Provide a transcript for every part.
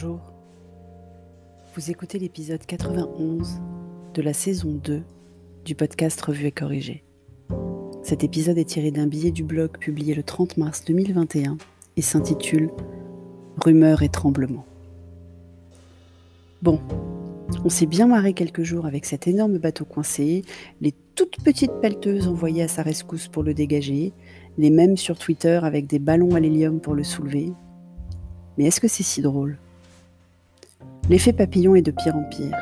Bonjour. Vous écoutez l'épisode 91 de la saison 2 du podcast Revue et Corrigé. Cet épisode est tiré d'un billet du blog publié le 30 mars 2021 et s'intitule Rumeurs et tremblements. Bon, on s'est bien marré quelques jours avec cet énorme bateau coincé, les toutes petites pelleteuses envoyées à sa rescousse pour le dégager, les mêmes sur Twitter avec des ballons à l'hélium pour le soulever. Mais est-ce que c'est si drôle? L'effet papillon est de pire en pire.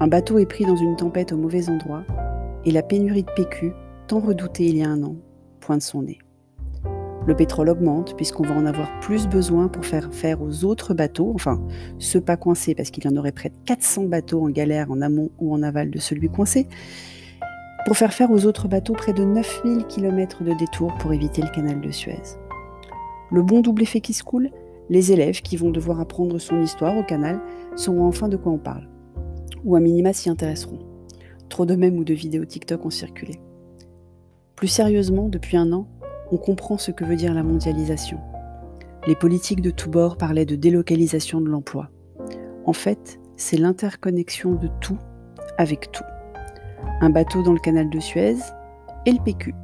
Un bateau est pris dans une tempête au mauvais endroit et la pénurie de PQ, tant redoutée il y a un an, pointe son nez. Le pétrole augmente puisqu'on va en avoir plus besoin pour faire faire aux autres bateaux, enfin ceux pas coincés parce qu'il y en aurait près de 400 bateaux en galère en amont ou en aval de celui coincé, pour faire faire aux autres bateaux près de 9000 km de détour pour éviter le canal de Suez. Le bon double effet qui se coule, les élèves qui vont devoir apprendre son histoire au canal sauront enfin de quoi on parle, ou à minima s'y intéresseront. Trop de mèmes ou de vidéos TikTok ont circulé. Plus sérieusement, depuis un an, on comprend ce que veut dire la mondialisation. Les politiques de tous bords parlaient de délocalisation de l'emploi. En fait, c'est l'interconnexion de tout avec tout. Un bateau dans le canal de Suez et le PQ.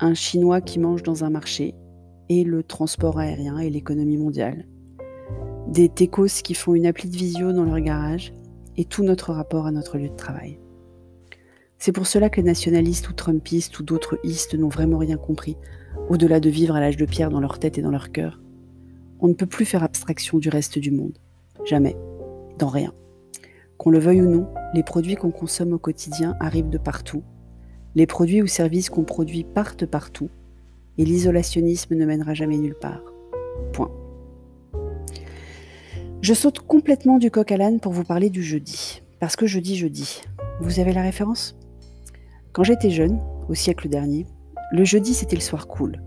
Un Chinois qui mange dans un marché et le transport aérien et l'économie mondiale. Des techos qui font une appli de visio dans leur garage et tout notre rapport à notre lieu de travail. C'est pour cela que les nationalistes ou trumpistes ou d'autres istes n'ont vraiment rien compris, au-delà de vivre à l'âge de pierre dans leur tête et dans leur cœur. On ne peut plus faire abstraction du reste du monde. Jamais. Dans rien. Qu'on le veuille ou non, les produits qu'on consomme au quotidien arrivent de partout. Les produits ou services qu'on produit partent partout. Et l'isolationnisme ne mènera jamais nulle part. Point. Je saute complètement du coq à l'âne pour vous parler du jeudi. Parce que jeudi, jeudi. Vous avez la référence? Quand j'étais jeune, au siècle dernier, le jeudi c'était le soir cool.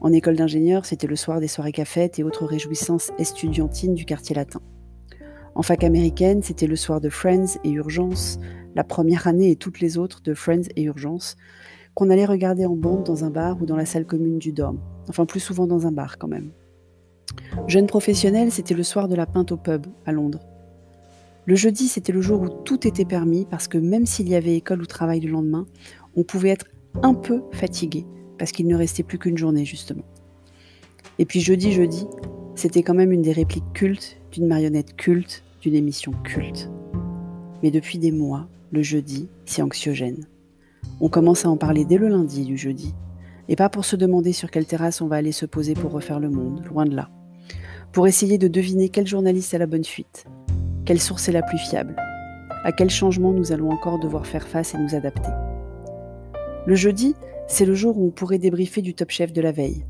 En école d'ingénieur, c'était le soir des soirées cafettes et autres réjouissances estudiantines du quartier latin. En fac américaine, c'était le soir de Friends et Urgence, la première année et toutes les autres de Friends et Urgence, qu'on allait regarder en bande dans un bar ou dans la salle commune du dorm. Enfin, plus souvent dans un bar quand même. Jeune professionnel, c'était le soir de la pinte au pub à Londres. Le jeudi, c'était le jour où tout était permis parce que même s'il y avait école ou travail le lendemain, on pouvait être un peu fatigué parce qu'il ne restait plus qu'une journée justement. Et puis jeudi, jeudi, c'était quand même une des répliques cultes d'une marionnette culte, d'une émission culte. Mais depuis des mois, le jeudi, c'est anxiogène. On commence à en parler dès le lundi du jeudi. Et pas pour se demander sur quelle terrasse on va aller se poser pour refaire le monde, loin de là. Pour essayer de deviner quel journaliste a la bonne fuite, quelle source est la plus fiable À quel changement nous allons encore devoir faire face et nous adapter Le jeudi, c'est le jour où on pourrait débriefer du top chef de la veille,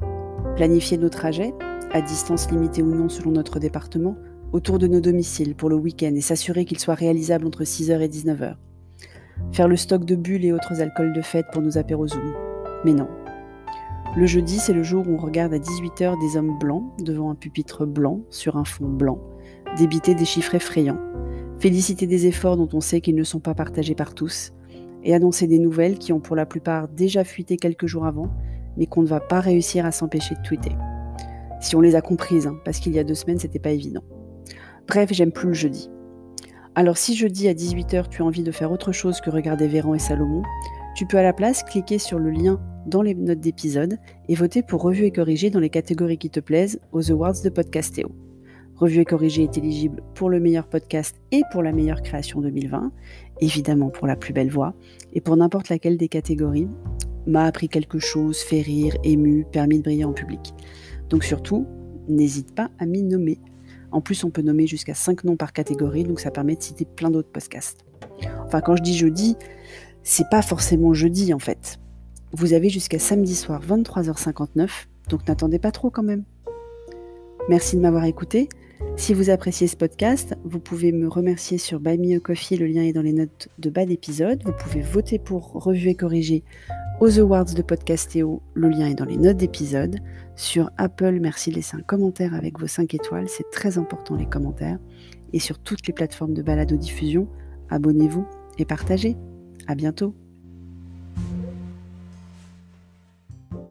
planifier nos trajets, à distance limitée ou non selon notre département, autour de nos domiciles pour le week-end et s'assurer qu'ils soient réalisables entre 6h et 19h. Faire le stock de bulles et autres alcools de fête pour nos apéros Zoom. Mais non. Le jeudi, c'est le jour où on regarde à 18h des hommes blancs devant un pupitre blanc sur un fond blanc débiter des chiffres effrayants, féliciter des efforts dont on sait qu'ils ne sont pas partagés par tous, et annoncer des nouvelles qui ont pour la plupart déjà fuité quelques jours avant, mais qu'on ne va pas réussir à s'empêcher de tweeter. Si on les a comprises, hein, parce qu'il y a deux semaines, c'était pas évident. Bref, j'aime plus le jeudi. Alors si jeudi à 18h tu as envie de faire autre chose que regarder Véran et Salomon, tu peux à la place cliquer sur le lien dans les notes d'épisode et voter pour revue et corriger dans les catégories qui te plaisent aux Awards de Podcastéo. Revue et corrigée est éligible pour le meilleur podcast et pour la meilleure création 2020, évidemment pour la plus belle voix, et pour n'importe laquelle des catégories, m'a appris quelque chose, fait rire, ému, permis de briller en public. Donc surtout, n'hésite pas à m'y nommer. En plus, on peut nommer jusqu'à 5 noms par catégorie, donc ça permet de citer plein d'autres podcasts. Enfin, quand je dis jeudi, c'est pas forcément jeudi en fait. Vous avez jusqu'à samedi soir 23h59, donc n'attendez pas trop quand même. Merci de m'avoir écouté. Si vous appréciez ce podcast, vous pouvez me remercier sur Buy Me a Coffee, le lien est dans les notes de bas d'épisode. Vous pouvez voter pour Revue et Corriger aux Awards de Podcastéo, le lien est dans les notes d'épisode. Sur Apple, merci de laisser un commentaire avec vos 5 étoiles, c'est très important les commentaires. Et sur toutes les plateformes de balado-diffusion, abonnez-vous et partagez. À bientôt